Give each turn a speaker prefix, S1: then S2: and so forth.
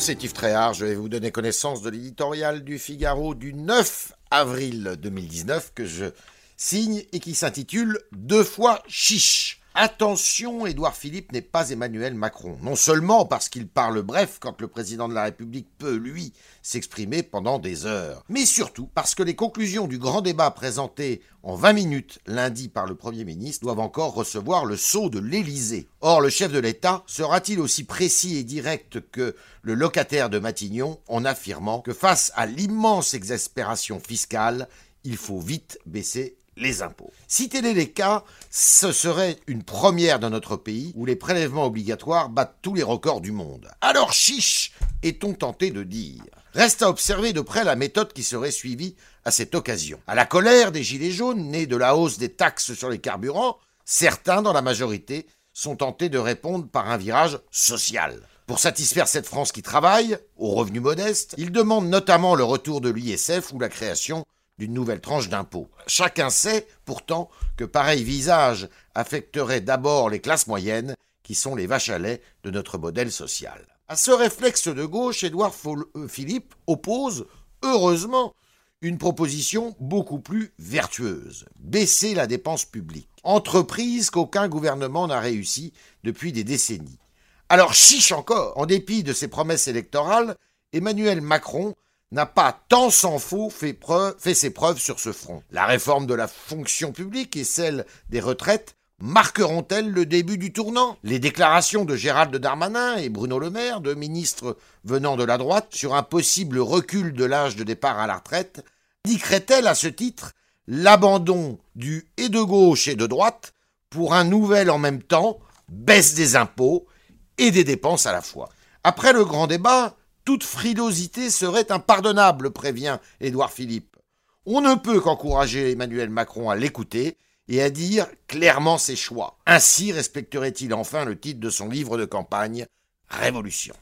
S1: C'est Yves Tréhard. Je vais vous donner connaissance de l'éditorial du Figaro du 9 avril 2019 que je signe et qui s'intitule Deux fois chiche. Attention, Édouard Philippe n'est pas Emmanuel Macron. Non seulement parce qu'il parle bref quand le président de la République peut, lui, s'exprimer pendant des heures, mais surtout parce que les conclusions du grand débat présenté en 20 minutes lundi par le Premier ministre doivent encore recevoir le sceau de l'Élysée. Or, le chef de l'État sera-t-il aussi précis et direct que le locataire de Matignon en affirmant que face à l'immense exaspération fiscale, il faut vite baisser les impôts. Si tel est cas, ce serait une première dans notre pays où les prélèvements obligatoires battent tous les records du monde. Alors chiche, est-on tenté de dire? Reste à observer de près la méthode qui serait suivie à cette occasion. À la colère des Gilets jaunes, née de la hausse des taxes sur les carburants, certains dans la majorité sont tentés de répondre par un virage social. Pour satisfaire cette France qui travaille, aux revenus modestes, ils demandent notamment le retour de l'ISF ou la création d'une nouvelle tranche d'impôt. Chacun sait pourtant que pareil visage affecterait d'abord les classes moyennes, qui sont les vaches à lait de notre modèle social. À ce réflexe de gauche, Édouard euh, Philippe oppose, heureusement, une proposition beaucoup plus vertueuse, baisser la dépense publique, entreprise qu'aucun gouvernement n'a réussi depuis des décennies. Alors chiche encore, en dépit de ses promesses électorales, Emmanuel Macron n'a pas tant s'en faut fait, ses preuves sur ce front. La réforme de la fonction publique et celle des retraites marqueront-elles le début du tournant? Les déclarations de Gérald Darmanin et Bruno Le Maire, deux ministres venant de la droite, sur un possible recul de l'âge de départ à la retraite, indiqueraient-elles à ce titre l'abandon du et de gauche et de droite pour un nouvel en même temps baisse des impôts et des dépenses à la fois? Après le grand débat, toute frilosité serait impardonnable, prévient Édouard Philippe. On ne peut qu'encourager Emmanuel Macron à l'écouter et à dire clairement ses choix. Ainsi respecterait-il enfin le titre de son livre de campagne, Révolution.